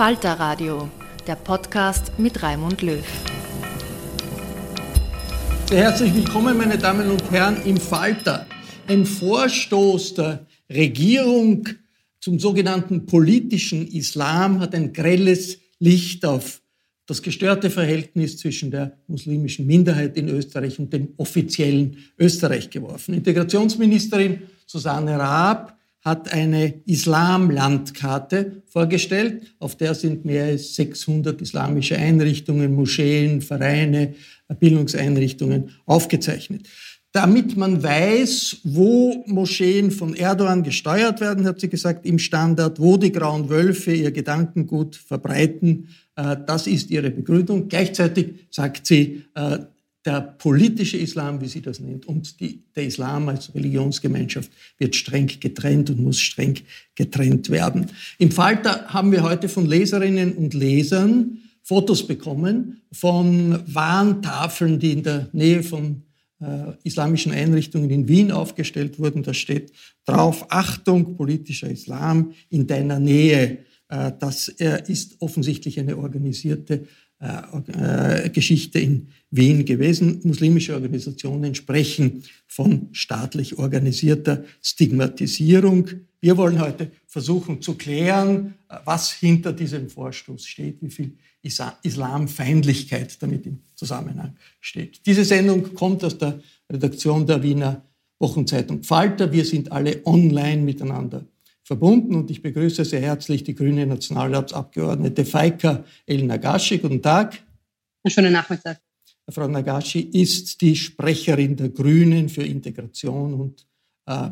Falter Radio, der Podcast mit Raimund Löw. Herzlich willkommen, meine Damen und Herren, im Falter. Ein Vorstoß der Regierung zum sogenannten politischen Islam hat ein grelles Licht auf das gestörte Verhältnis zwischen der muslimischen Minderheit in Österreich und dem offiziellen Österreich geworfen. Integrationsministerin Susanne Raab hat eine Islamlandkarte vorgestellt. Auf der sind mehr als 600 islamische Einrichtungen, Moscheen, Vereine, Bildungseinrichtungen aufgezeichnet. Damit man weiß, wo Moscheen von Erdogan gesteuert werden, hat sie gesagt, im Standard, wo die grauen Wölfe ihr Gedankengut verbreiten, äh, das ist ihre Begründung. Gleichzeitig sagt sie, äh, der politische Islam, wie sie das nennt, und die, der Islam als Religionsgemeinschaft wird streng getrennt und muss streng getrennt werden. Im Falter haben wir heute von Leserinnen und Lesern Fotos bekommen von Warntafeln, die in der Nähe von äh, islamischen Einrichtungen in Wien aufgestellt wurden. Da steht drauf, Achtung, politischer Islam in deiner Nähe. Äh, das äh, ist offensichtlich eine organisierte äh, äh, Geschichte in Wien gewesen. Muslimische Organisationen sprechen von staatlich organisierter Stigmatisierung. Wir wollen heute versuchen zu klären, was hinter diesem Vorstoß steht, wie viel Islamfeindlichkeit damit im Zusammenhang steht. Diese Sendung kommt aus der Redaktion der Wiener Wochenzeitung Falter. Wir sind alle online miteinander verbunden und ich begrüße sehr herzlich die grüne Nationalratsabgeordnete Faika El Nagashi. Guten Tag. Einen schönen Nachmittag. Frau Nagashi ist die Sprecherin der Grünen für Integration und, äh,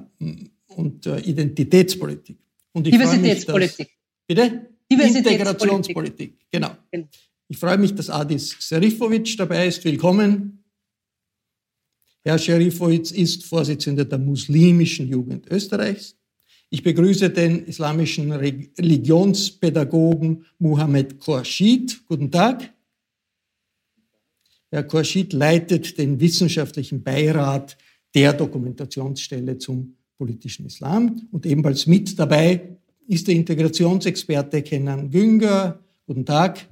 und äh, Identitätspolitik. Und Diversitätspolitik. Mich, dass, bitte? Integrationspolitik, genau. genau. Ich freue mich, dass Adis Serifovic dabei ist. Willkommen. Herr Sherifovic ist Vorsitzender der muslimischen Jugend Österreichs. Ich begrüße den islamischen Religionspädagogen Muhammad Khorshid. Guten Tag. Herr Khorshid leitet den wissenschaftlichen Beirat der Dokumentationsstelle zum politischen Islam und ebenfalls mit dabei ist der Integrationsexperte Kenan Günger. Guten Tag.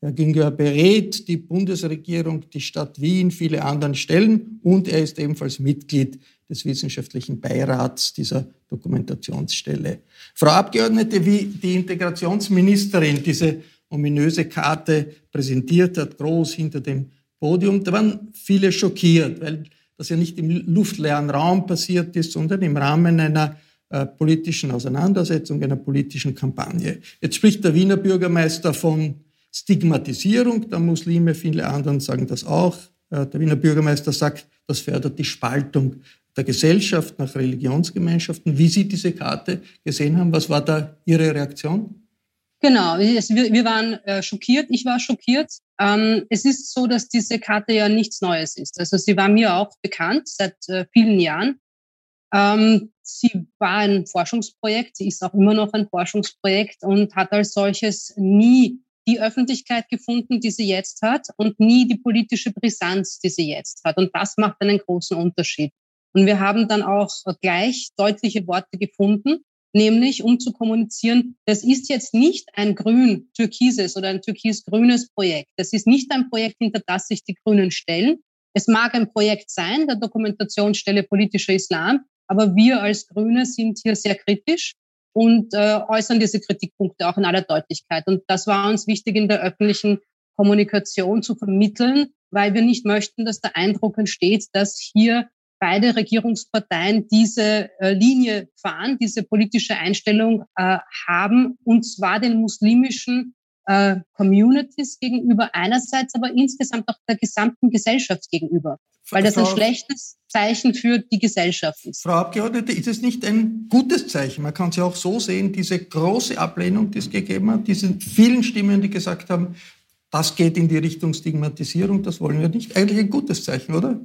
Herr Günger berät die Bundesregierung, die Stadt Wien, viele anderen Stellen und er ist ebenfalls Mitglied des wissenschaftlichen Beirats dieser Dokumentationsstelle. Frau Abgeordnete, wie die Integrationsministerin diese ominöse Karte präsentiert hat, groß hinter dem Podium, da waren viele schockiert, weil das ja nicht im luftleeren Raum passiert ist, sondern im Rahmen einer äh, politischen Auseinandersetzung, einer politischen Kampagne. Jetzt spricht der Wiener Bürgermeister von Stigmatisierung der Muslime, viele anderen sagen das auch. Äh, der Wiener Bürgermeister sagt, das fördert die Spaltung der Gesellschaft nach Religionsgemeinschaften. Wie Sie diese Karte gesehen haben, was war da Ihre Reaktion? Genau, wir, waren äh, schockiert, ich war schockiert. Ähm, es ist so, dass diese Karte ja nichts Neues ist. Also sie war mir auch bekannt seit äh, vielen Jahren. Ähm, sie war ein Forschungsprojekt, sie ist auch immer noch ein Forschungsprojekt und hat als solches nie die Öffentlichkeit gefunden, die sie jetzt hat und nie die politische Brisanz, die sie jetzt hat. Und das macht einen großen Unterschied. Und wir haben dann auch gleich deutliche Worte gefunden, nämlich um zu kommunizieren, das ist jetzt nicht ein grün-türkises oder ein türkis-grünes Projekt. Das ist nicht ein Projekt, hinter das sich die Grünen stellen. Es mag ein Projekt sein, der Dokumentationsstelle politischer Islam, aber wir als Grüne sind hier sehr kritisch und äh, äußern diese Kritikpunkte auch in aller Deutlichkeit. Und das war uns wichtig in der öffentlichen Kommunikation zu vermitteln, weil wir nicht möchten, dass der Eindruck entsteht, dass hier beide Regierungsparteien diese äh, Linie fahren, diese politische Einstellung äh, haben, und zwar den muslimischen äh, Communities gegenüber einerseits, aber insgesamt auch der gesamten Gesellschaft gegenüber, weil das ein schlechtes Zeichen für die Gesellschaft ist. Frau Abgeordnete, ist es nicht ein gutes Zeichen? Man kann es ja auch so sehen, diese große Ablehnung, die es gegeben hat, diese vielen Stimmen, die gesagt haben, das geht in die Richtung Stigmatisierung, das wollen wir nicht. Eigentlich ein gutes Zeichen, oder?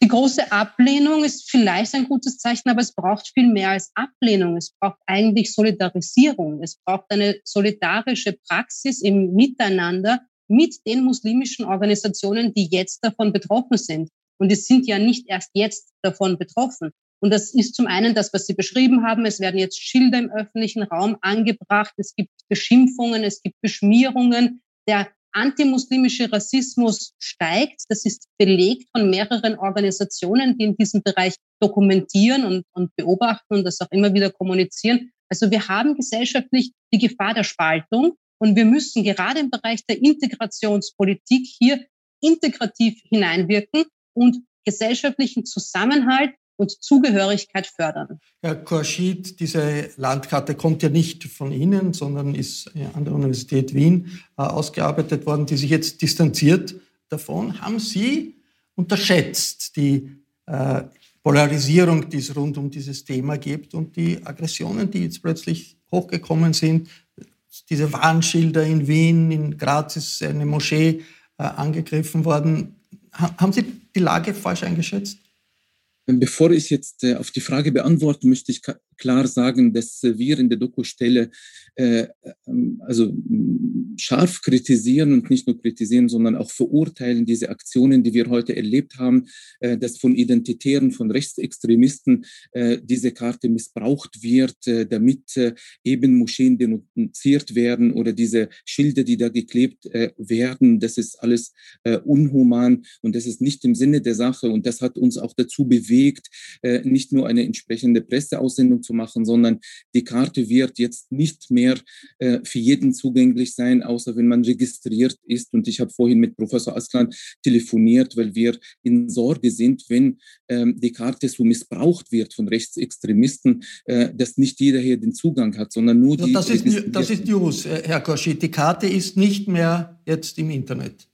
Die große Ablehnung ist vielleicht ein gutes Zeichen, aber es braucht viel mehr als Ablehnung. Es braucht eigentlich Solidarisierung. Es braucht eine solidarische Praxis im Miteinander mit den muslimischen Organisationen, die jetzt davon betroffen sind. Und es sind ja nicht erst jetzt davon betroffen. Und das ist zum einen das, was Sie beschrieben haben. Es werden jetzt Schilder im öffentlichen Raum angebracht. Es gibt Beschimpfungen, es gibt Beschmierungen. Der antimuslimische Rassismus steigt. Das ist belegt von mehreren Organisationen, die in diesem Bereich dokumentieren und, und beobachten und das auch immer wieder kommunizieren. Also wir haben gesellschaftlich die Gefahr der Spaltung und wir müssen gerade im Bereich der Integrationspolitik hier integrativ hineinwirken und gesellschaftlichen Zusammenhalt und Zugehörigkeit fördern. Herr Korschid, diese Landkarte kommt ja nicht von Ihnen, sondern ist an der Universität Wien äh, ausgearbeitet worden, die sich jetzt distanziert davon. Haben Sie unterschätzt die äh, Polarisierung, die es rund um dieses Thema gibt und die Aggressionen, die jetzt plötzlich hochgekommen sind? Diese Warnschilder in Wien, in Graz ist eine Moschee äh, angegriffen worden. haben Sie die Lage falsch eingeschätzt? Bevor ich jetzt äh, auf die Frage beantworte, möchte ich klar sagen, dass wir in der Doku-Stelle äh, ähm, also scharf kritisieren und nicht nur kritisieren, sondern auch verurteilen diese Aktionen, die wir heute erlebt haben, äh, dass von Identitären, von Rechtsextremisten äh, diese Karte missbraucht wird, äh, damit äh, eben Moscheen denunziert werden oder diese Schilder, die da geklebt äh, werden. Das ist alles äh, unhuman und das ist nicht im Sinne der Sache und das hat uns auch dazu bewegt, äh, nicht nur eine entsprechende Presseaussendung zu machen, sondern die Karte wird jetzt nicht mehr äh, für jeden zugänglich sein, außer wenn man registriert ist. Und ich habe vorhin mit Professor Aslan telefoniert, weil wir in Sorge sind, wenn ähm, die Karte so missbraucht wird von Rechtsextremisten, äh, dass nicht jeder hier den Zugang hat, sondern nur die. Das ist, das ist News, Herr Koschit. Die Karte ist nicht mehr jetzt im Internet.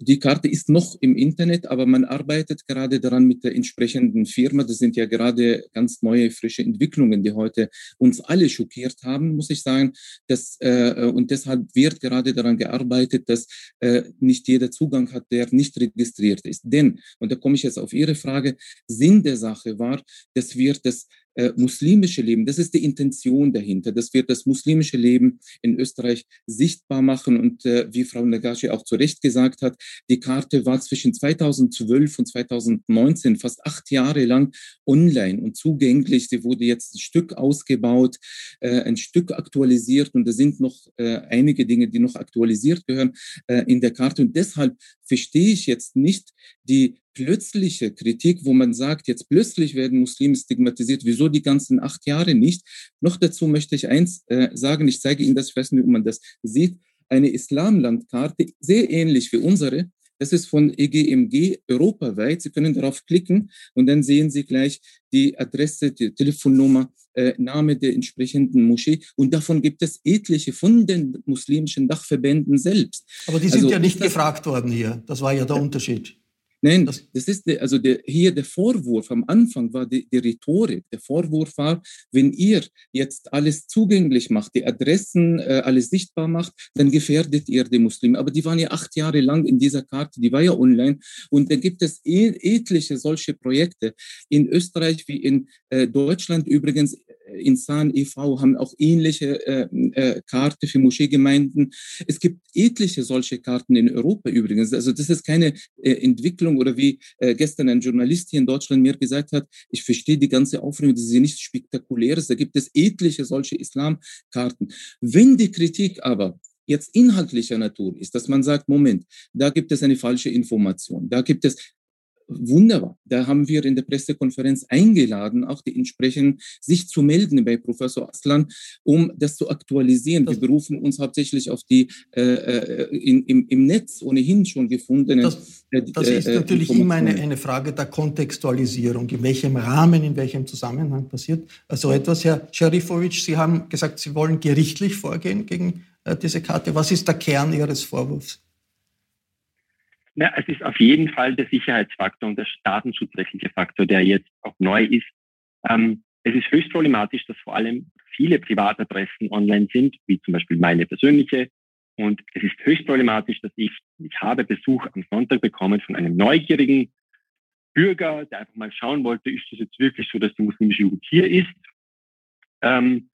Die Karte ist noch im Internet, aber man arbeitet gerade daran mit der entsprechenden Firma. Das sind ja gerade ganz neue, frische Entwicklungen, die heute uns alle schockiert haben, muss ich sagen. Das, äh, und deshalb wird gerade daran gearbeitet, dass äh, nicht jeder Zugang hat, der nicht registriert ist. Denn, und da komme ich jetzt auf Ihre Frage, Sinn der Sache war, dass wir das äh, muslimische Leben, das ist die Intention dahinter, dass wir das muslimische Leben in Österreich sichtbar machen. Und äh, wie Frau Nagashi auch zu Recht gesagt hat, die Karte war zwischen 2012 und 2019 fast acht Jahre lang online und zugänglich. Sie wurde jetzt ein Stück ausgebaut, äh, ein Stück aktualisiert und da sind noch äh, einige Dinge, die noch aktualisiert gehören äh, in der Karte. Und deshalb verstehe ich jetzt nicht die plötzliche Kritik, wo man sagt, jetzt plötzlich werden Muslime stigmatisiert, wieso die ganzen acht Jahre nicht? Noch dazu möchte ich eins äh, sagen, ich zeige Ihnen das, ich weiß nicht, ob man das sieht, eine Islamlandkarte, sehr ähnlich wie unsere, Das ist von EGMG europaweit. Sie können darauf klicken und dann sehen Sie gleich die Adresse, die Telefonnummer, äh, Name der entsprechenden Moschee. Und davon gibt es etliche von den muslimischen Dachverbänden selbst. Aber die sind also, ja nicht gefragt worden hier. Das war ja der Unterschied. Nein, das, ist der, also der, hier der Vorwurf am Anfang war die, die Rhetorik. Der Vorwurf war, wenn ihr jetzt alles zugänglich macht, die Adressen äh, alles sichtbar macht, dann gefährdet ihr die Muslime. Aber die waren ja acht Jahre lang in dieser Karte, die war ja online. Und da gibt es e etliche solche Projekte in Österreich wie in äh, Deutschland übrigens Insan e.V. haben auch ähnliche äh, äh, Karte für Moscheegemeinden. Es gibt etliche solche Karten in Europa übrigens. Also das ist keine äh, Entwicklung oder wie äh, gestern ein Journalist hier in Deutschland mir gesagt hat, ich verstehe die ganze Aufregung, das ist ja nichts Spektakuläres. Da gibt es etliche solche Islamkarten. Wenn die Kritik aber jetzt inhaltlicher Natur ist, dass man sagt, Moment, da gibt es eine falsche Information, da gibt es wunderbar. Da haben wir in der Pressekonferenz eingeladen, auch die entsprechend sich zu melden bei Professor Aslan, um das zu aktualisieren. Wir berufen uns hauptsächlich auf die äh, äh in, im, im Netz ohnehin schon gefundenen. Das, äh, das ist äh, natürlich immer eine, eine Frage der Kontextualisierung. In welchem Rahmen, in welchem Zusammenhang passiert so etwas? Herr Scherifovic, Sie haben gesagt, Sie wollen gerichtlich vorgehen gegen diese Karte. Was ist der Kern Ihres Vorwurfs? Na, es ist auf jeden Fall der Sicherheitsfaktor und der datenschutzrechtliche Faktor, der jetzt auch neu ist. Ähm, es ist höchst problematisch, dass vor allem viele Privatadressen online sind, wie zum Beispiel meine persönliche. Und es ist höchst problematisch, dass ich, ich habe Besuch am Sonntag bekommen von einem neugierigen Bürger, der einfach mal schauen wollte, ist es jetzt wirklich so, dass die muslimische Jugend hier ist? Ähm,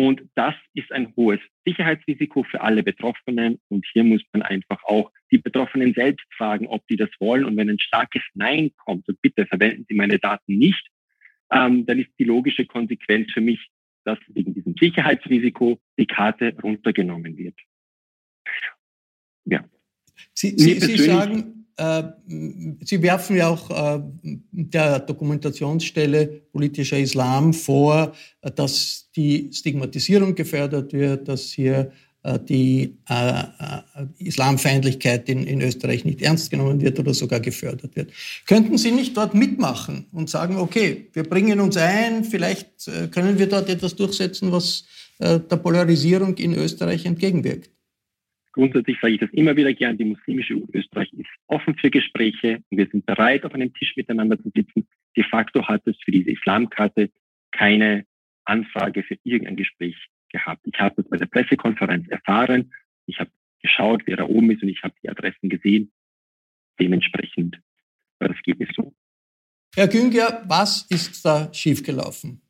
und das ist ein hohes Sicherheitsrisiko für alle Betroffenen. Und hier muss man einfach auch die Betroffenen selbst fragen, ob die das wollen. Und wenn ein starkes Nein kommt, so bitte verwenden Sie meine Daten nicht, ähm, dann ist die logische Konsequenz für mich, dass wegen diesem Sicherheitsrisiko die Karte runtergenommen wird. Ja. Sie, Sie, Sie sagen, Sie werfen ja auch äh, der Dokumentationsstelle politischer Islam vor, äh, dass die Stigmatisierung gefördert wird, dass hier die Islamfeindlichkeit in, Österreich nicht ernst genommen wird oder sogar gefördert wird. Könnten Sie nicht dort mitmachen und sagen, okay, wir bringen uns ein, vielleicht können wir dort etwas durchsetzen, was der Polarisierung in Österreich entgegenwirkt? Grundsätzlich sage ich das immer wieder gern, die muslimische Österreich ist offen für Gespräche und wir sind bereit, auf einem Tisch miteinander zu sitzen. De facto hat es für diese Islamkarte keine Anfrage für irgendein Gespräch gehabt. Ich habe es bei der Pressekonferenz erfahren. Ich habe geschaut, wer da oben ist und ich habe die Adressen gesehen. Dementsprechend war das Ergebnis so. Herr Günger, was ist da schiefgelaufen?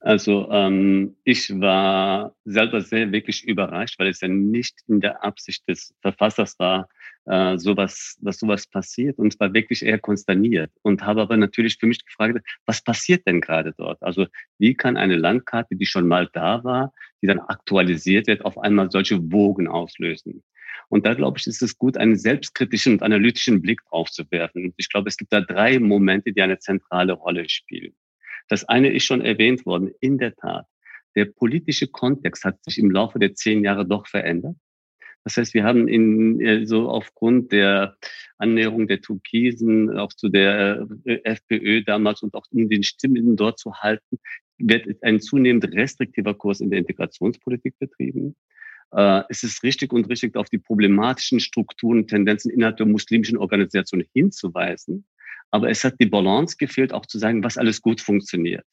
Also ähm, ich war selber sehr wirklich überrascht, weil es ja nicht in der Absicht des Verfassers war, äh, sowas, dass sowas passiert und war wirklich eher konsterniert und habe aber natürlich für mich gefragt, was passiert denn gerade dort? Also wie kann eine Landkarte, die schon mal da war, die dann aktualisiert wird, auf einmal solche Wogen auslösen? Und da glaube ich, ist es gut, einen selbstkritischen und analytischen Blick drauf zu werfen. Ich glaube, es gibt da drei Momente, die eine zentrale Rolle spielen. Das eine ist schon erwähnt worden. In der Tat, der politische Kontext hat sich im Laufe der zehn Jahre doch verändert. Das heißt, wir haben in, äh, so aufgrund der Annäherung der Türkisen auch zu der äh, FPÖ damals und auch um den Stimmen dort zu halten, wird ein zunehmend restriktiver Kurs in der Integrationspolitik betrieben. Äh, es ist richtig und richtig, auf die problematischen Strukturen und Tendenzen innerhalb der muslimischen Organisation hinzuweisen. Aber es hat die Balance gefehlt, auch zu sagen, was alles gut funktioniert.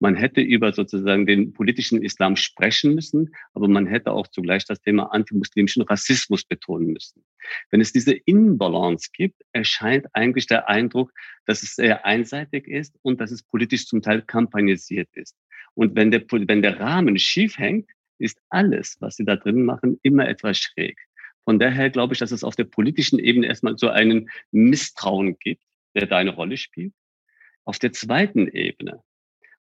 Man hätte über sozusagen den politischen Islam sprechen müssen, aber man hätte auch zugleich das Thema antimuslimischen Rassismus betonen müssen. Wenn es diese Innenbalance gibt, erscheint eigentlich der Eindruck, dass es sehr einseitig ist und dass es politisch zum Teil kampagnisiert ist. Und wenn der, wenn der Rahmen schief hängt, ist alles, was sie da drin machen, immer etwas schräg. Von daher glaube ich, dass es auf der politischen Ebene erstmal so einen Misstrauen gibt der da eine Rolle spielt. Auf der zweiten Ebene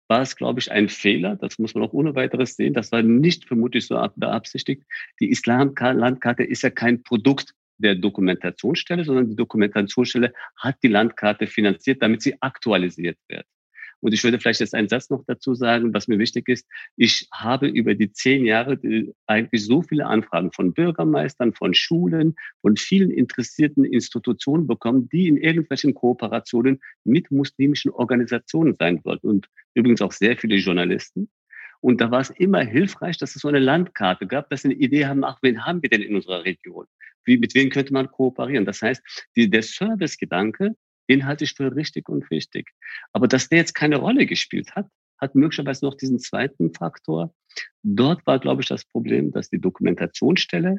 war es, glaube ich, ein Fehler, das muss man auch ohne weiteres sehen, das war nicht vermutlich so beabsichtigt. Die Islam-Landkarte ist ja kein Produkt der Dokumentationsstelle, sondern die Dokumentationsstelle hat die Landkarte finanziert, damit sie aktualisiert wird. Und ich würde vielleicht jetzt einen Satz noch dazu sagen, was mir wichtig ist. Ich habe über die zehn Jahre eigentlich so viele Anfragen von Bürgermeistern, von Schulen, von vielen interessierten Institutionen bekommen, die in irgendwelchen Kooperationen mit muslimischen Organisationen sein wollten. Und übrigens auch sehr viele Journalisten. Und da war es immer hilfreich, dass es so eine Landkarte gab, dass sie eine Idee haben, ach, wen haben wir denn in unserer Region? Wie, mit wem könnte man kooperieren? Das heißt, die, der Servicegedanke, den halte ich für richtig und wichtig. Aber dass der jetzt keine Rolle gespielt hat, hat möglicherweise noch diesen zweiten Faktor. Dort war, glaube ich, das Problem, dass die Dokumentationsstelle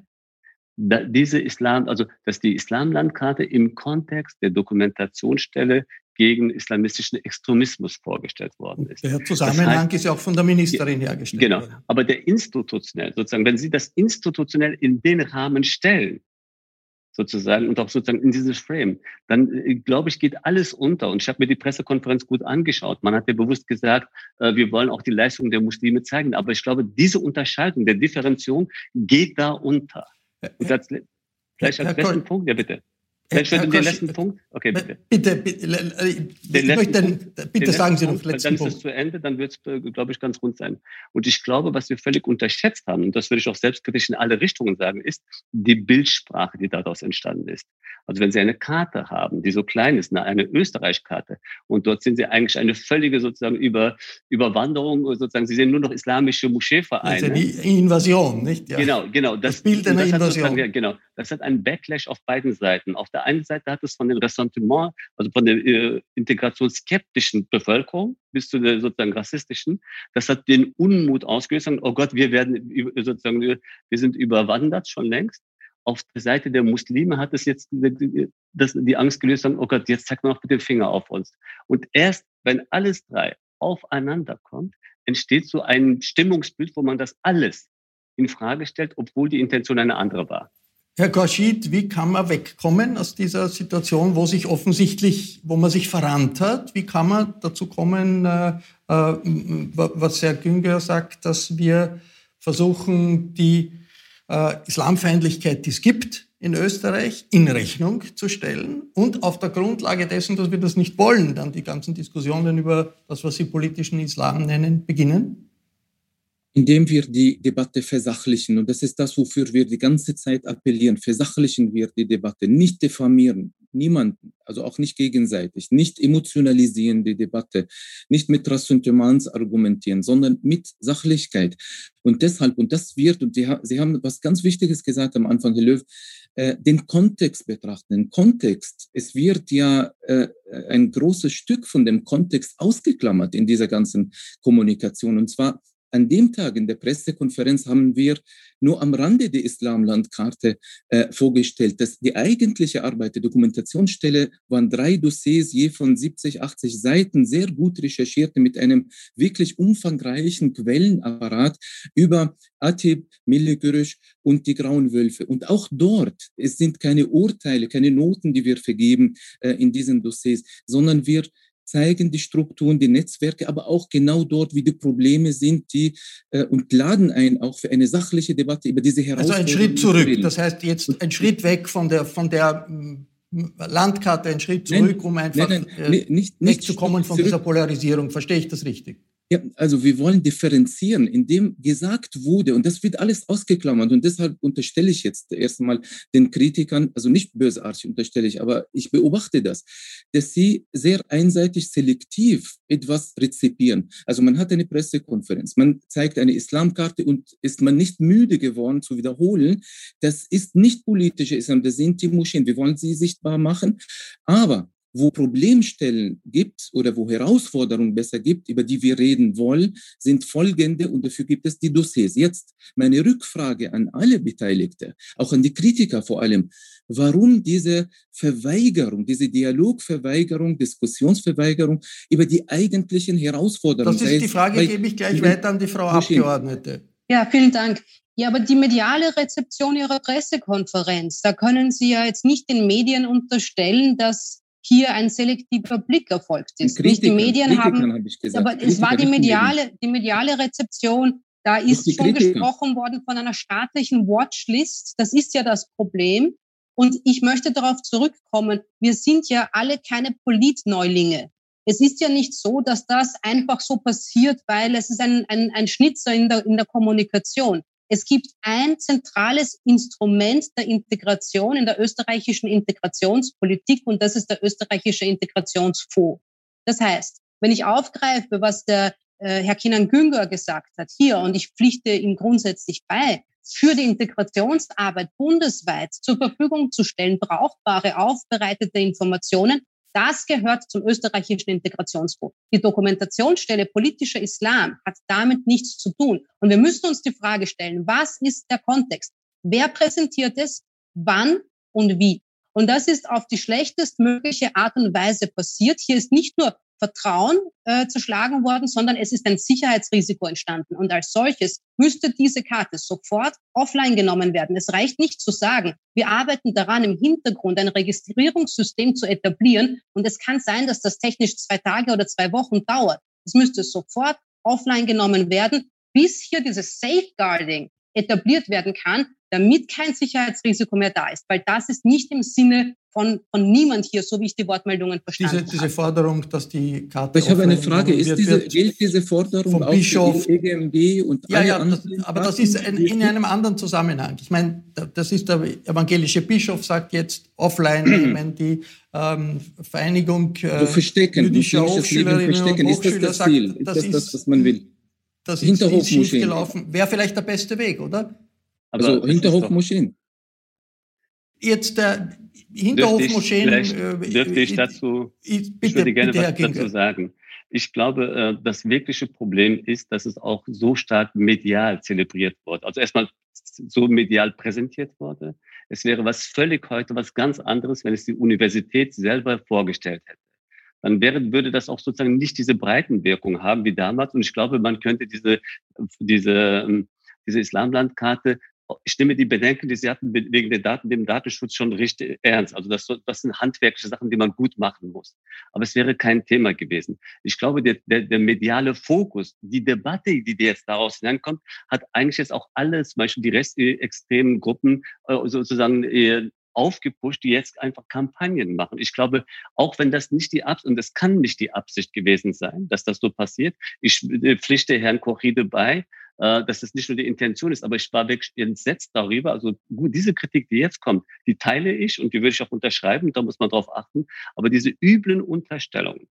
diese Islam, also dass die Islamlandkarte im Kontext der Dokumentationsstelle gegen islamistischen Extremismus vorgestellt worden ist. Der Zusammenhang das heißt, ist ja auch von der Ministerin hergestellt genau, worden. Genau, aber der institutionell, sozusagen, wenn Sie das institutionell in den Rahmen stellen, sozusagen, und auch sozusagen in dieses Frame, dann äh, glaube ich, geht alles unter. Und ich habe mir die Pressekonferenz gut angeschaut. Man hat ja bewusst gesagt, äh, wir wollen auch die Leistung der Muslime zeigen. Aber ich glaube, diese Unterscheidung der Differenzierung geht da unter. Und als, vielleicht als letzten Punkt, ja bitte. Vielleicht für den letzten Punkt? Okay, bitte. Bitte, bitte, den möchte, Punkt, bitte sagen Sie noch letzten Punkt. Dann ist es zu Ende, dann wird es, äh, glaube ich, ganz rund sein. Und ich glaube, was wir völlig unterschätzt haben, und das würde ich auch selbstkritisch in alle Richtungen sagen, ist die Bildsprache, die daraus entstanden ist. Also wenn Sie eine Karte haben, die so klein ist, eine Österreich-Karte, und dort sind Sie eigentlich eine völlige sozusagen über, Überwanderung, sozusagen, Sie sehen nur noch islamische Moscheevereine. Also die Invasion, nicht? Ja. Genau, genau. Das, das Bild einer Invasion. Hat genau. Das hat einen Backlash auf beiden Seiten. Auf der einen Seite hat es von den Ressentiment, also von der äh, integrationsskeptischen Bevölkerung bis zu der sozusagen rassistischen, das hat den Unmut ausgelöst. Oh Gott, wir werden sozusagen, wir sind überwandert schon längst auf der Seite der Muslime hat es jetzt das, die Angst gelöst, sagen, oh Gott, jetzt zeigt man auch mit dem Finger auf uns. Und erst wenn alles drei aufeinander kommt, entsteht so ein Stimmungsbild, wo man das alles in Frage stellt, obwohl die Intention eine andere war. Herr Gorschid, wie kann man wegkommen aus dieser Situation, wo sich offensichtlich, wo man sich verrannt hat? Wie kann man dazu kommen, äh, äh, was Herr Günger sagt, dass wir versuchen, die äh, Islamfeindlichkeit, die es gibt in Österreich, in Rechnung zu stellen und auf der Grundlage dessen, dass wir das nicht wollen, dann die ganzen Diskussionen über das, was Sie politischen Islam nennen, beginnen? Indem wir die Debatte versachlichen. Und das ist das, wofür wir die ganze Zeit appellieren. Versachlichen wir die Debatte, nicht diffamieren, niemanden, also auch nicht gegenseitig, nicht emotionalisieren die Debatte, nicht mit Ressentiments argumentieren, sondern mit Sachlichkeit. Und deshalb, und das wird, und die, Sie haben was ganz Wichtiges gesagt am Anfang, Herr Löw, äh, den Kontext betrachten. Den Kontext, es wird ja äh, ein großes Stück von dem Kontext ausgeklammert in dieser ganzen Kommunikation. Und zwar an dem Tag in der Pressekonferenz haben wir nur am Rande die Islamlandkarte äh, vorgestellt. Dass die eigentliche Arbeit der Dokumentationsstelle waren drei Dossiers, je von 70, 80 Seiten, sehr gut recherchierte mit einem wirklich umfangreichen Quellenapparat über Atib, Milligürüsch und die Grauen Wölfe. Und auch dort, es sind keine Urteile, keine Noten, die wir vergeben äh, in diesen Dossiers, sondern wir zeigen die Strukturen, die Netzwerke, aber auch genau dort, wie die Probleme sind, die äh, und laden ein auch für eine sachliche Debatte über diese Herausforderungen. Also ein Schritt zurück. Das heißt jetzt ein Schritt weg von der von der mm, Landkarte, ein Schritt zurück, nein, um einfach nein, nein, äh, nicht, nicht wegzukommen von dieser Polarisierung. Verstehe ich das richtig? Ja, also wir wollen differenzieren, indem gesagt wurde, und das wird alles ausgeklammert, und deshalb unterstelle ich jetzt erstmal den Kritikern, also nicht bösartig unterstelle ich, aber ich beobachte das, dass sie sehr einseitig selektiv etwas rezipieren. Also man hat eine Pressekonferenz, man zeigt eine Islamkarte und ist man nicht müde geworden zu wiederholen, das ist nicht politische Islam, das sind die Moscheen, wir wollen sie sichtbar machen, aber wo Problemstellen gibt oder wo Herausforderungen besser gibt, über die wir reden wollen, sind folgende und dafür gibt es die Dossiers. Jetzt meine Rückfrage an alle Beteiligten, auch an die Kritiker vor allem. Warum diese Verweigerung, diese Dialogverweigerung, Diskussionsverweigerung über die eigentlichen Herausforderungen? Das ist die Frage, gebe ich gleich weiter an die Frau Abgeordnete. Ja, vielen Dank. Ja, aber die mediale Rezeption Ihrer Pressekonferenz, da können Sie ja jetzt nicht den Medien unterstellen, dass hier ein selektiver Blick erfolgt ist. Kritikern, die Medien Kritikern haben, hab aber Kritiker es war die mediale, die mediale Rezeption. Da ist schon Kritiker. gesprochen worden von einer staatlichen Watchlist. Das ist ja das Problem. Und ich möchte darauf zurückkommen. Wir sind ja alle keine Politneulinge. Es ist ja nicht so, dass das einfach so passiert, weil es ist ein, ein, ein Schnitzer in der, in der Kommunikation. Es gibt ein zentrales Instrument der Integration in der österreichischen Integrationspolitik und das ist der österreichische Integrationsfonds. Das heißt, wenn ich aufgreife, was der äh, Herr Kinan Günger gesagt hat hier, und ich pflichte ihm grundsätzlich bei, für die Integrationsarbeit bundesweit zur Verfügung zu stellen, brauchbare, aufbereitete Informationen, das gehört zum österreichischen Integrationsfonds. Die Dokumentationsstelle politischer Islam hat damit nichts zu tun. Und wir müssen uns die Frage stellen, was ist der Kontext? Wer präsentiert es? Wann und wie? Und das ist auf die schlechtestmögliche Art und Weise passiert. Hier ist nicht nur Vertrauen äh, zerschlagen worden, sondern es ist ein Sicherheitsrisiko entstanden. Und als solches müsste diese Karte sofort offline genommen werden. Es reicht nicht zu sagen, wir arbeiten daran, im Hintergrund ein Registrierungssystem zu etablieren. Und es kann sein, dass das technisch zwei Tage oder zwei Wochen dauert. Es müsste sofort offline genommen werden, bis hier dieses Safeguarding etabliert werden kann, damit kein Sicherheitsrisiko mehr da ist. Weil das ist nicht im Sinne von, von niemand hier, so wie ich die Wortmeldungen verstanden diese, diese Forderung, dass die Karte. Ich habe eine Frage. Ist diese, gilt diese Forderung vom Bischof, EGMG und ja, ja, das, aber das ist in, in, einem anderen Zusammenhang. Ich meine, das ist der evangelische Bischof sagt jetzt offline, wenn die ähm, Vereinigung äh, so verstecken, jüdischer Hochschülerinnen verstecken. und Hochschüler ist das das Ziel? Sagt, das, ist das, was man will? Das ist, ist schief gelaufen. Wäre vielleicht der beste Weg, oder? Also Hinterhofmoscheen. Jetzt der Hinterhofmoscheen. Dürfte ich, dürfte ich dazu, bitte, ich würde gerne was dazu sagen. Ich glaube, äh, das wirkliche Problem ist, dass es auch so stark medial zelebriert wurde. Also erstmal so medial präsentiert wurde. Es wäre was völlig heute was ganz anderes, wenn es die Universität selber vorgestellt hätte. Dann wäre, würde das auch sozusagen nicht diese Breitenwirkung haben wie damals. Und ich glaube, man könnte diese, diese, ähm, diese Islamlandkarte ich nehme die Bedenken, die Sie hatten wegen der Daten, dem Datenschutz schon richtig ernst. Also das, das sind handwerkliche Sachen, die man gut machen muss. Aber es wäre kein Thema gewesen. Ich glaube, der, der, der mediale Fokus, die Debatte, die jetzt daraus hineinkommt, hat eigentlich jetzt auch alles, zum Beispiel die rechtsextremen Gruppen äh, sozusagen äh, aufgepusht, die jetzt einfach Kampagnen machen. Ich glaube, auch wenn das nicht die Absicht, und das kann nicht die Absicht gewesen sein, dass das so passiert, ich äh, pflichte Herrn Corride bei, äh, dass das nicht nur die Intention ist, aber ich war wirklich entsetzt darüber. Also gut, diese Kritik, die jetzt kommt, die teile ich und die würde ich auch unterschreiben, da muss man drauf achten. Aber diese üblen Unterstellungen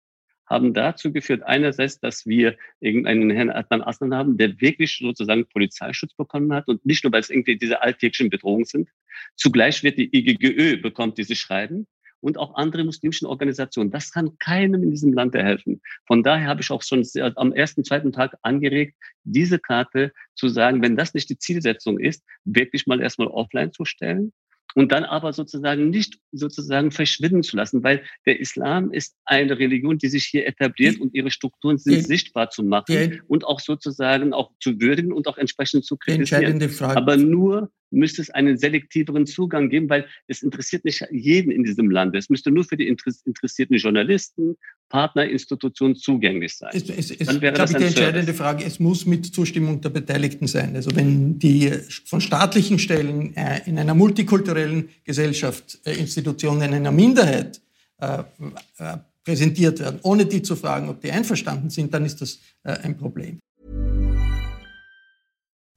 haben dazu geführt, einerseits, dass wir irgendeinen Herrn Adnan Aslan haben, der wirklich sozusagen Polizeischutz bekommen hat und nicht nur, weil es irgendwie diese alltäglichen Bedrohungen sind. Zugleich wird die IGGÖ bekommt diese Schreiben und auch andere muslimischen Organisationen. Das kann keinem in diesem Land helfen. Von daher habe ich auch schon am ersten, zweiten Tag angeregt, diese Karte zu sagen, wenn das nicht die Zielsetzung ist, wirklich mal erstmal offline zu stellen und dann aber sozusagen nicht sozusagen verschwinden zu lassen, weil der Islam ist eine Religion, die sich hier etabliert und ihre Strukturen sind die, sichtbar zu machen die, und auch sozusagen auch zu würdigen und auch entsprechend zu kritisieren. Aber nur müsste es einen selektiveren Zugang geben, weil es interessiert nicht jeden in diesem Land. Es müsste nur für die interessierten Journalisten, Partner, Institutionen zugänglich sein. Es, es, es, Dann wäre das die entscheidende Frage, es muss mit Zustimmung der Beteiligten sein. Also wenn die von staatlichen Stellen äh, in einer multikulturellen Gesellschaft äh, Institutionen einer Minderheit äh, präsentiert werden, ohne die zu fragen, ob die einverstanden sind, dann ist das ein Problem.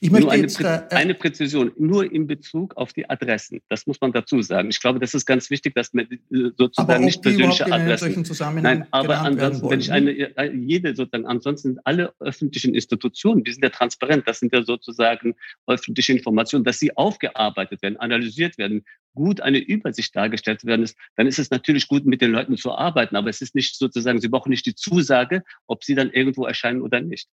Ich möchte nur eine, jetzt, Prä äh, eine Präzision, nur in Bezug auf die Adressen. Das muss man dazu sagen. Ich glaube, das ist ganz wichtig, dass man äh, sozusagen nicht persönliche Adressen. Nein, aber ansonsten, wenn ich eine, äh, jede sozusagen, ansonsten sind alle öffentlichen Institutionen, die sind ja transparent, das sind ja sozusagen öffentliche Informationen, dass sie aufgearbeitet werden, analysiert werden, gut eine Übersicht dargestellt werden ist, dann ist es natürlich gut, mit den Leuten zu arbeiten, aber es ist nicht sozusagen, sie brauchen nicht die Zusage, ob sie dann irgendwo erscheinen oder nicht.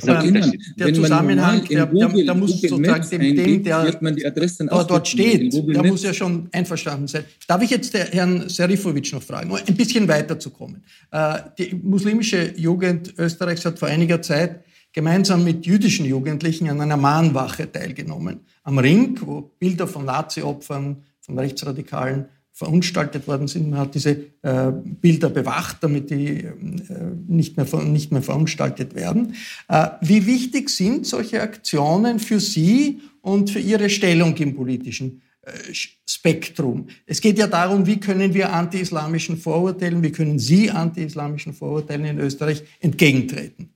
Das ist ein Unterschied. Der Zusammenhang, der, der, der, muss Google sozusagen dem, dem der man die Adressen dort steht, der muss ja schon einverstanden sein. Darf ich jetzt Herrn Serifovic noch fragen, um ein bisschen weiterzukommen? Äh, die muslimische Jugend Österreichs hat vor einiger Zeit gemeinsam mit jüdischen Jugendlichen an einer Mahnwache teilgenommen. Am Ring, wo Bilder von Nazi-Opfern, von Rechtsradikalen verunstaltet worden sind. Man hat diese äh, Bilder bewacht, damit die äh, nicht, mehr, nicht mehr verunstaltet werden. Äh, wie wichtig sind solche Aktionen für Sie und für Ihre Stellung im politischen äh, Spektrum? Es geht ja darum, wie können wir anti-islamischen Vorurteilen, wie können Sie anti-islamischen Vorurteilen in Österreich entgegentreten?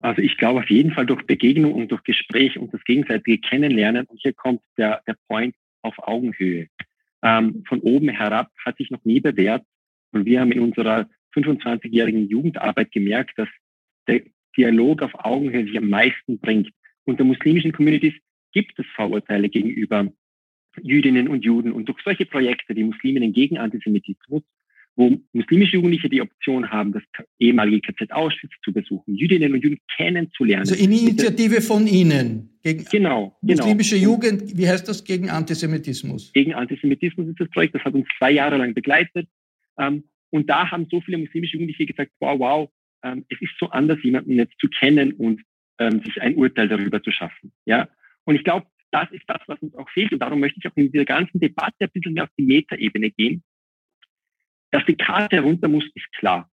Also ich glaube auf jeden Fall durch Begegnung und durch Gespräch und das gegenseitige Kennenlernen. Und hier kommt der, der Point auf Augenhöhe ähm, von oben herab hat sich noch nie bewährt. Und wir haben in unserer 25-jährigen Jugendarbeit gemerkt, dass der Dialog auf Augenhöhe sich am meisten bringt. Unter muslimischen Communities gibt es Vorurteile gegenüber Jüdinnen und Juden. Und durch solche Projekte wie Musliminnen gegen Antisemitismus wo muslimische Jugendliche die Option haben, das ehemalige KZ Auschwitz zu besuchen, Jüdinnen und Juden kennenzulernen. Also eine Initiative von Ihnen gegen genau, genau. muslimische genau. Jugend, wie heißt das, gegen Antisemitismus? Gegen Antisemitismus ist das Projekt, das hat uns zwei Jahre lang begleitet. Ähm, und da haben so viele muslimische Jugendliche gesagt, wow, wow, ähm, es ist so anders, jemanden jetzt zu kennen und ähm, sich ein Urteil darüber zu schaffen. Ja, Und ich glaube, das ist das, was uns auch fehlt. Und darum möchte ich auch in dieser ganzen Debatte ein bisschen mehr auf die Metaebene gehen dass die Karte runter muss, ist klar.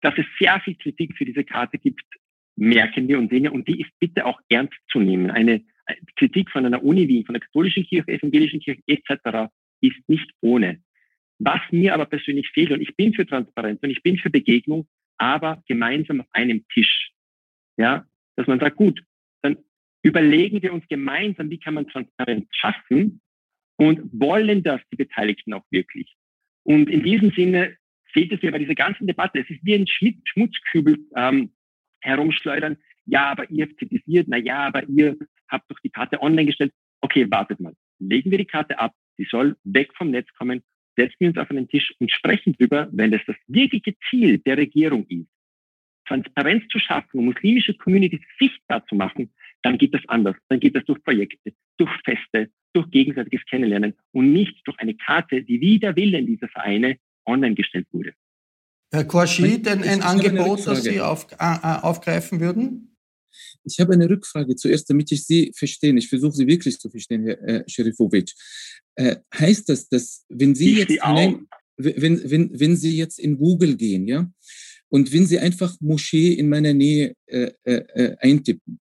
Dass es sehr viel Kritik für diese Karte gibt, merken wir und sehen wir. Und die ist bitte auch ernst zu nehmen. Eine, Kritik von einer Uni Wien, von der katholischen Kirche, evangelischen Kirche etc. ist nicht ohne. Was mir aber persönlich fehlt, und ich bin für Transparenz und ich bin für Begegnung, aber gemeinsam auf einem Tisch. Ja, dass man sagt, gut, dann überlegen wir uns gemeinsam, wie kann man Transparenz schaffen und wollen das die Beteiligten auch wirklich. Und in diesem Sinne fehlt es mir bei dieser ganzen Debatte. Es ist wie ein Schmutzkübel ähm, herumschleudern. Ja, aber ihr habt kritisiert. Na ja, aber ihr habt doch die Karte online gestellt. Okay, wartet mal. Legen wir die Karte ab. Sie soll weg vom Netz kommen. Setzen wir uns auf einen Tisch und sprechen drüber, wenn das das wirkliche Ziel der Regierung ist, Transparenz zu schaffen und muslimische Communities sichtbar zu machen, dann geht das anders. Dann geht das durch Projekte, durch Feste, durch gegenseitiges Kennenlernen und nicht durch eine Karte, die wider Willen dieser Vereine online gestellt wurde. Herr Korschid, ein, ein Angebot, das Sie auf, äh, aufgreifen würden? Ich habe eine Rückfrage zuerst, damit ich Sie verstehe. Ich versuche Sie wirklich zu verstehen, Herr äh, Scherifovic. Äh, heißt das, dass wenn Sie ich jetzt, nein, wenn, wenn, wenn Sie jetzt in Google gehen, ja, und wenn Sie einfach Moschee in meiner Nähe äh, äh, äh eintippen,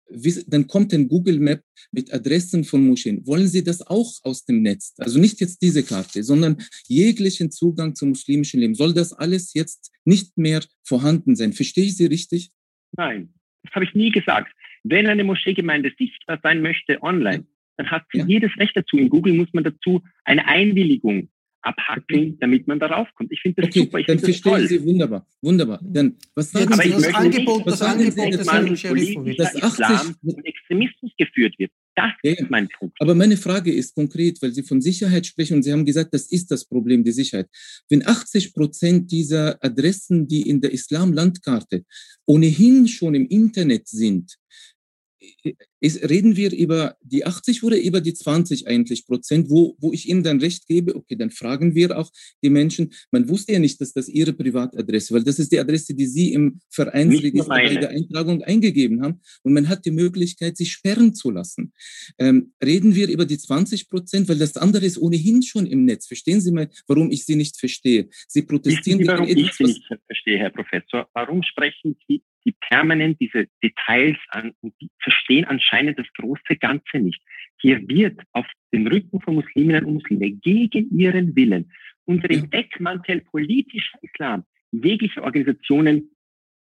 dann kommt ein Google Map mit Adressen von Moscheen. Wollen Sie das auch aus dem Netz? Also nicht jetzt diese Karte, sondern jeglichen Zugang zum muslimischen Leben. Soll das alles jetzt nicht mehr vorhanden sein? Verstehe ich Sie richtig? Nein, das habe ich nie gesagt. Wenn eine Moscheegemeinde sichtbar sein möchte online, dann hat sie ja. jedes Recht dazu. In Google muss man dazu eine Einwilligung abhackeln, damit man darauf kommt. Ich finde das okay, super. Ich dann verstehe ich Sie wunderbar. Wunderbar. Dann, was sagen Aber Sie, das Angebot, das Angebot des politischer Islam und Extremismus geführt wird. Das ja, ist mein Punkt. Aber meine Frage ist konkret, weil Sie von Sicherheit sprechen und Sie haben gesagt, das ist das Problem, die Sicherheit. Wenn 80 Prozent dieser Adressen, die in der Islam-Landkarte ohnehin schon im Internet sind, ist, reden wir über die 80 oder über die 20 eigentlich Prozent, wo, wo ich Ihnen dann recht gebe, okay, dann fragen wir auch die Menschen, man wusste ja nicht, dass das Ihre Privatadresse, weil das ist die Adresse, die Sie im Vereinsregister bei der Eintragung eingegeben haben und man hat die Möglichkeit, sich sperren zu lassen. Ähm, reden wir über die 20 Prozent, weil das andere ist ohnehin schon im Netz. Verstehen Sie mal, warum ich Sie nicht verstehe? Sie protestieren Sie, warum ich Sie nicht verstehe, Herr Professor. Warum sprechen Sie die permanent diese Details an und die verstehen anscheinend das große Ganze nicht. Hier wird auf den Rücken von Musliminnen und Muslimen gegen ihren Willen unter dem Deckmantel politischer Islam jegliche Organisationen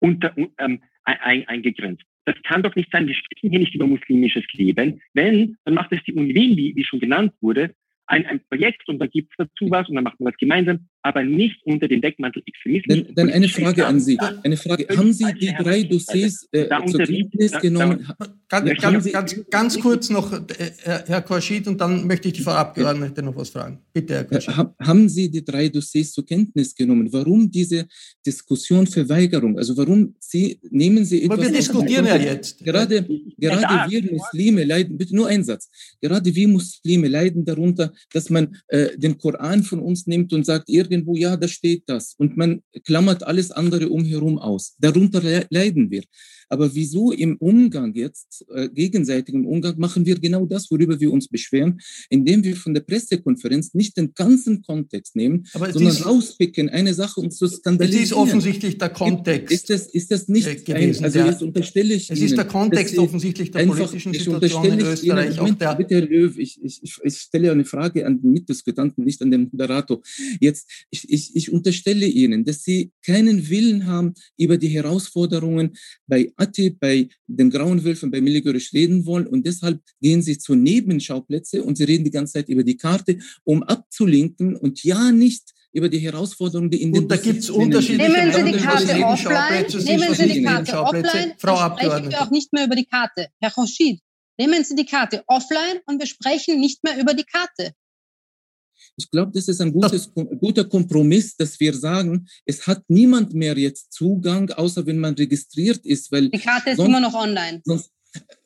unter, ähm, ein, eingegrenzt. Das kann doch nicht sein. Wir sprechen hier nicht über muslimisches Leben. Wenn, dann macht es die Uni Wien, wie, wie schon genannt wurde, ein, ein Projekt und da gibt es dazu was und dann macht man was gemeinsam. Aber nicht unter dem Deckmantel Extremismus. Dann, dann eine Frage an Sie. Eine Frage. Haben Sie die drei Dossiers äh, zur Kenntnis genommen? Ganz, ganz, ganz, ganz, kurz noch, äh, Herr Korschid, und dann möchte ich die Frau Abgeordnete noch was fragen. Bitte, Herr Korschid. Haben Sie die drei Dossiers zur Kenntnis genommen? Warum diese Diskussion Verweigerung? Also warum Sie, nehmen Sie etwas... Aber wir diskutieren ja jetzt. Gerade, gerade wir Muslime leiden, bitte nur ein Satz, gerade wir Muslime leiden darunter, dass man äh, den Koran von uns nimmt und sagt, irgendwo, ja, da steht das. Und man klammert alles andere umherum aus. Darunter leiden wir. Aber wieso im Umgang jetzt, äh, gegenseitigem Umgang, machen wir genau das, worüber wir uns beschweren, indem wir von der Pressekonferenz nicht den ganzen Kontext nehmen, Aber sondern ist, rauspicken, eine Sache und zu skandalisieren. Es ist offensichtlich der Kontext. Ist das, ist das nicht äh, gewesen? Ein, also jetzt unterstelle ich Es ist der Kontext offensichtlich der einfach, politischen Situation in Österreich. Ihnen, Moment, bitte, Herr Löw, ich, ich, ich, ich stelle eine Frage an den Mitdiskutanten, nicht an den Moderator. Jetzt, ich, ich, ich unterstelle Ihnen, dass Sie keinen Willen haben, über die Herausforderungen bei ATIP, bei den Grauen Wölfen, bei Milligörisch reden wollen. Und deshalb gehen sie zu Nebenschauplätze und sie reden die ganze Zeit über die Karte, um abzulenken und ja nicht über die Herausforderungen, die in den Und da gibt es unterschiedliche Nehmen Sie die Karte offline, nehmen Sie die Karte offline, Frau Abgeordnete. sprechen wir auch nicht mehr über die Karte. Herr Roschid, nehmen Sie die Karte offline und wir sprechen nicht mehr über die Karte. Ich glaube, das ist ein gutes, guter Kompromiss, dass wir sagen, es hat niemand mehr jetzt Zugang, außer wenn man registriert ist. Weil Die Karte ist sonst, immer noch online. Sonst,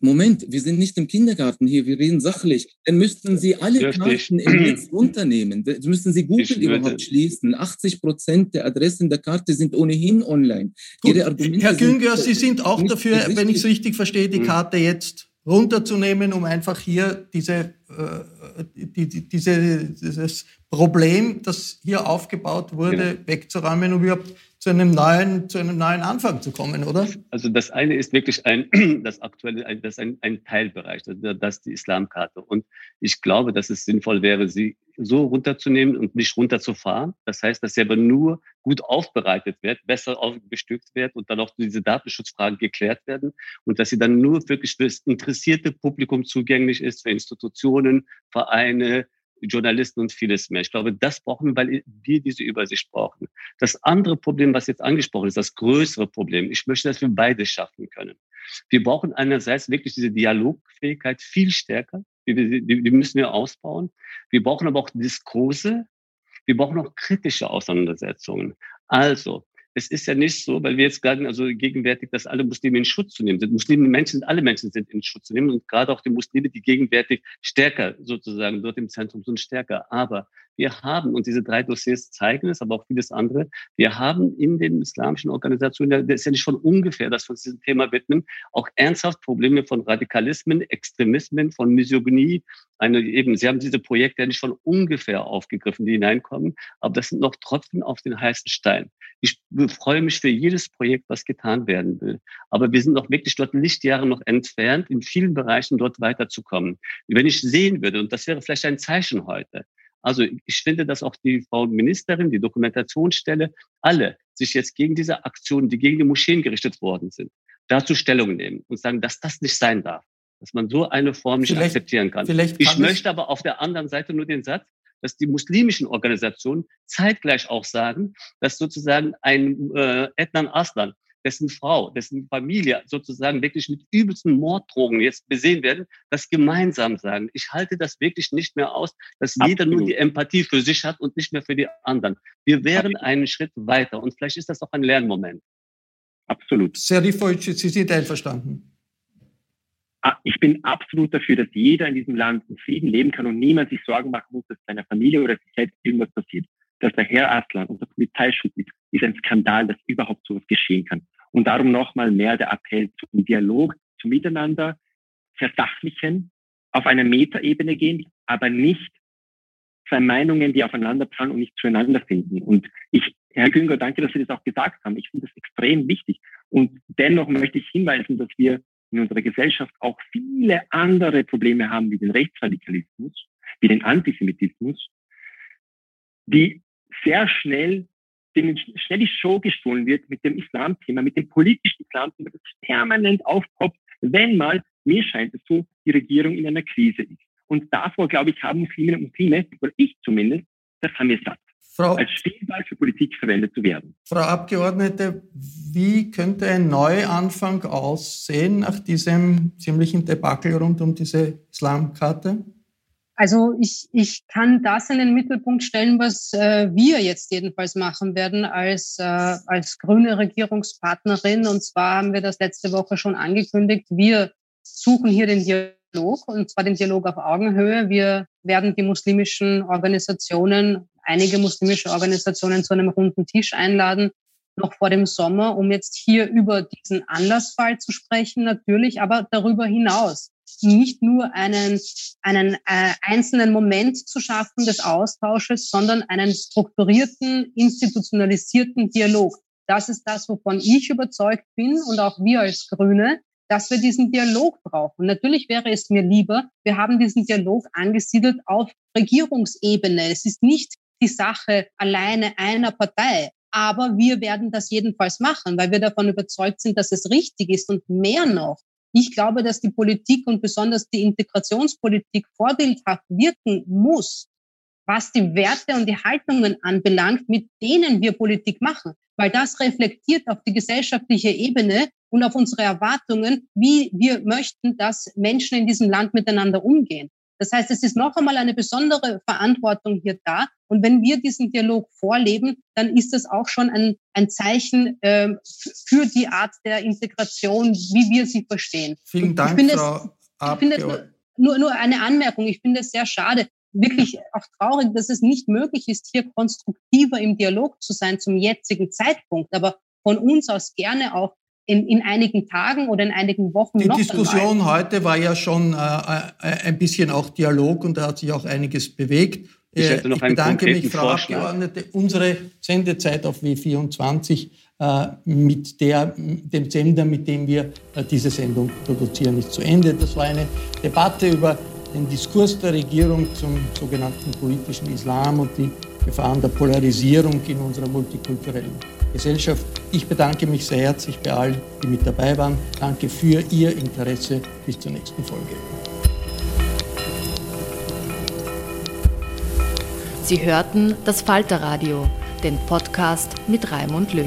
Moment, wir sind nicht im Kindergarten hier, wir reden sachlich. Dann müssten Sie alle Richtig. Karten im Netz runternehmen. Dann müssten Sie Google überhaupt schließen. 80 Prozent der Adressen der Karte sind ohnehin online. Gut, Herr Günger, Sie sind auch dafür, wenn ich es richtig verstehe, die hm. Karte jetzt runterzunehmen, um einfach hier diese, äh, die, die, diese, dieses Problem, das hier aufgebaut wurde, genau. wegzuräumen, um überhaupt zu einem neuen, zu einem neuen Anfang zu kommen, oder? Also das eine ist wirklich ein, das aktuelle, das ist ein, ein Teilbereich, das ist die Islamkarte. Und ich glaube, dass es sinnvoll wäre, sie so runterzunehmen und nicht runterzufahren. Das heißt, dass sie aber nur gut aufbereitet wird, besser bestückt wird und dann auch diese Datenschutzfragen geklärt werden und dass sie dann nur wirklich für das interessierte Publikum zugänglich ist, für Institutionen, Vereine, Journalisten und vieles mehr. Ich glaube, das brauchen wir, weil wir diese Übersicht brauchen. Das andere Problem, was jetzt angesprochen ist, das größere Problem, ich möchte, dass wir beide schaffen können. Wir brauchen einerseits wirklich diese Dialogfähigkeit viel stärker. Die müssen wir ausbauen. Wir brauchen aber auch Diskurse. Wir brauchen auch kritische Auseinandersetzungen. Also, es ist ja nicht so, weil wir jetzt sagen, also gegenwärtig, dass alle Muslime in Schutz zu nehmen sind. Muslime Menschen, alle Menschen sind in Schutz zu nehmen und gerade auch die Muslime, die gegenwärtig stärker sozusagen dort im Zentrum sind, stärker. Aber wir haben, und diese drei Dossiers zeigen es, aber auch vieles andere, wir haben in den islamischen Organisationen, das ist ja nicht von ungefähr, dass wir uns diesem Thema widmen, auch ernsthaft Probleme von Radikalismen, Extremismen, von Misogynie. Eine, eben, Sie haben diese Projekte ja nicht von ungefähr aufgegriffen, die hineinkommen, aber das sind noch Tropfen auf den heißen Stein. Ich freue mich für jedes Projekt, was getan werden will. Aber wir sind noch wirklich dort Lichtjahre noch entfernt, in vielen Bereichen dort weiterzukommen. Wenn ich sehen würde, und das wäre vielleicht ein Zeichen heute, also ich finde, dass auch die Frau Ministerin, die Dokumentationsstelle, alle sich jetzt gegen diese Aktionen, die gegen die Moscheen gerichtet worden sind, dazu Stellung nehmen und sagen, dass das nicht sein darf, dass man so eine Form nicht vielleicht, akzeptieren kann. Vielleicht ich möchte aber auf der anderen Seite nur den Satz, dass die muslimischen Organisationen zeitgleich auch sagen, dass sozusagen ein äh, Ednan Aslan, dessen Frau, dessen Familie sozusagen wirklich mit übelsten Morddrogen jetzt besehen werden, das gemeinsam sagen. Ich halte das wirklich nicht mehr aus, dass Absolut. jeder nur die Empathie für sich hat und nicht mehr für die anderen. Wir wären Absolut. einen Schritt weiter und vielleicht ist das auch ein Lernmoment. Absolut. Serifovic, Sie sind einverstanden. Ah, ich bin absolut dafür, dass jeder in diesem Land in Frieden leben kann und niemand sich Sorgen machen muss, dass seiner Familie oder sich selbst irgendwas passiert. Dass der Herr Aslan unter Polizeischutz ist, ist ein Skandal, dass überhaupt sowas geschehen kann. Und darum nochmal mehr der Appell zum Dialog, zum Miteinander, versachlichen, auf einer Metaebene gehen, aber nicht zwei Meinungen, die aufeinanderprallen und nicht zueinander finden. Und ich, Herr Günger, danke, dass Sie das auch gesagt haben. Ich finde das extrem wichtig. Und dennoch möchte ich hinweisen, dass wir in unserer Gesellschaft auch viele andere Probleme haben, wie den Rechtsradikalismus, wie den Antisemitismus, die sehr schnell, denen schnell die Show gestohlen wird mit dem Islamthema, mit dem politischen Islamthema, das permanent aufpoppt, wenn mal, mir scheint es so, die Regierung in einer Krise ist. Und davor, glaube ich, haben Musliminnen und Muslime, oder ich zumindest, das haben wir satt. Frau, als Spielball für Politik verwendet zu werden. Frau Abgeordnete, wie könnte ein Neuanfang aussehen nach diesem ziemlichen Debakel rund um diese Islamkarte? Also ich, ich kann das in den Mittelpunkt stellen, was äh, wir jetzt jedenfalls machen werden als, äh, als grüne Regierungspartnerin. Und zwar haben wir das letzte Woche schon angekündigt. Wir suchen hier den Dialog, und zwar den Dialog auf Augenhöhe. Wir werden die muslimischen Organisationen, einige muslimische Organisationen zu einem runden Tisch einladen, noch vor dem Sommer, um jetzt hier über diesen Anlassfall zu sprechen, natürlich, aber darüber hinaus nicht nur einen, einen äh, einzelnen Moment zu schaffen des Austausches, sondern einen strukturierten, institutionalisierten Dialog. Das ist das, wovon ich überzeugt bin und auch wir als Grüne, dass wir diesen Dialog brauchen. Natürlich wäre es mir lieber, wir haben diesen Dialog angesiedelt auf Regierungsebene. Es ist nicht die Sache alleine einer Partei. Aber wir werden das jedenfalls machen, weil wir davon überzeugt sind, dass es richtig ist und mehr noch. Ich glaube, dass die Politik und besonders die Integrationspolitik vorteilhaft wirken muss, was die Werte und die Haltungen anbelangt, mit denen wir Politik machen. Weil das reflektiert auf die gesellschaftliche Ebene und auf unsere Erwartungen, wie wir möchten, dass Menschen in diesem Land miteinander umgehen. Das heißt, es ist noch einmal eine besondere Verantwortung hier da. Und wenn wir diesen Dialog vorleben, dann ist das auch schon ein, ein Zeichen äh, für die Art der Integration, wie wir sie verstehen. Vielen Dank, ich Frau es, ich finde nur, nur eine Anmerkung. Ich finde es sehr schade, wirklich auch traurig, dass es nicht möglich ist, hier konstruktiver im Dialog zu sein zum jetzigen Zeitpunkt, aber von uns aus gerne auch in, in einigen Tagen oder in einigen Wochen Die noch Diskussion einmal. heute war ja schon äh, äh, ein bisschen auch Dialog und da hat sich auch einiges bewegt. Ich, äh, hätte noch ich bedanke mich, Frau Vorschlag. Abgeordnete. Unsere Sendezeit auf W24 äh, mit der, dem Sender, mit dem wir äh, diese Sendung produzieren, ist zu Ende. Das war eine Debatte über den Diskurs der Regierung zum sogenannten politischen Islam und die Gefahren der Polarisierung in unserer multikulturellen Gesellschaft. Ich bedanke mich sehr herzlich bei allen, die mit dabei waren. Danke für Ihr Interesse. Bis zur nächsten Folge. Sie hörten das Falterradio, den Podcast mit Raimund Löw.